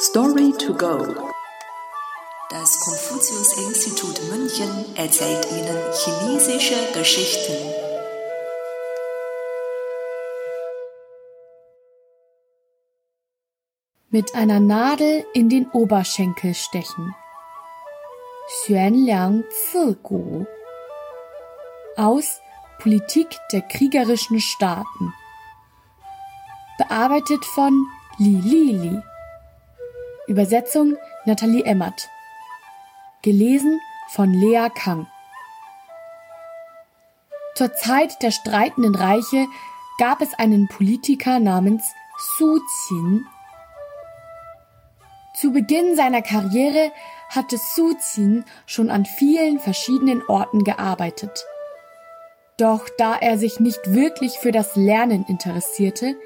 Story to go. Das Konfuzius-Institut München erzählt Ihnen chinesische Geschichten. Mit einer Nadel in den Oberschenkel stechen. Xuanliang Zigu. Aus Politik der kriegerischen Staaten. Bearbeitet von Li Li Li. Übersetzung Nathalie Emmert. Gelesen von Lea Kang. Zur Zeit der streitenden Reiche gab es einen Politiker namens Su Qin. Zu Beginn seiner Karriere hatte Su Qin schon an vielen verschiedenen Orten gearbeitet. Doch da er sich nicht wirklich für das Lernen interessierte,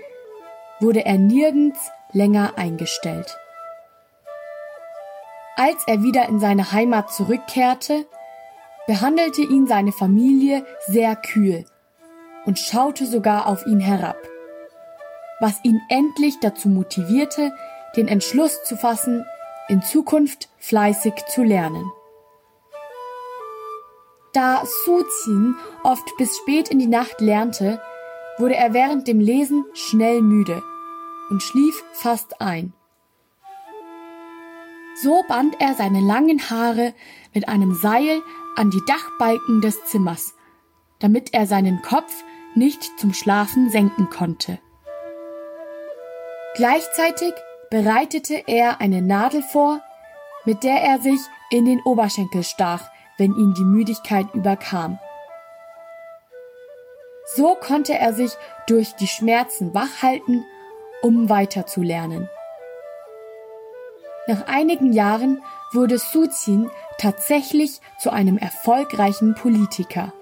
wurde er nirgends länger eingestellt. Als er wieder in seine Heimat zurückkehrte, behandelte ihn seine Familie sehr kühl und schaute sogar auf ihn herab, was ihn endlich dazu motivierte, den Entschluss zu fassen, in Zukunft fleißig zu lernen. Da Su Qin oft bis spät in die Nacht lernte, wurde er während dem Lesen schnell müde und schlief fast ein. So band er seine langen Haare mit einem Seil an die Dachbalken des Zimmers, damit er seinen Kopf nicht zum Schlafen senken konnte. Gleichzeitig bereitete er eine Nadel vor, mit der er sich in den Oberschenkel stach, wenn ihn die Müdigkeit überkam. So konnte er sich durch die Schmerzen wachhalten, um weiterzulernen. Nach einigen Jahren wurde Su Qin tatsächlich zu einem erfolgreichen Politiker.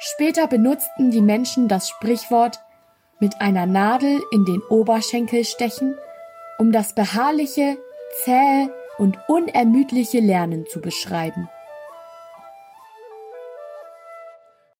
Später benutzten die Menschen das Sprichwort mit einer Nadel in den Oberschenkel stechen, um das beharrliche, zähe und unermüdliche Lernen zu beschreiben.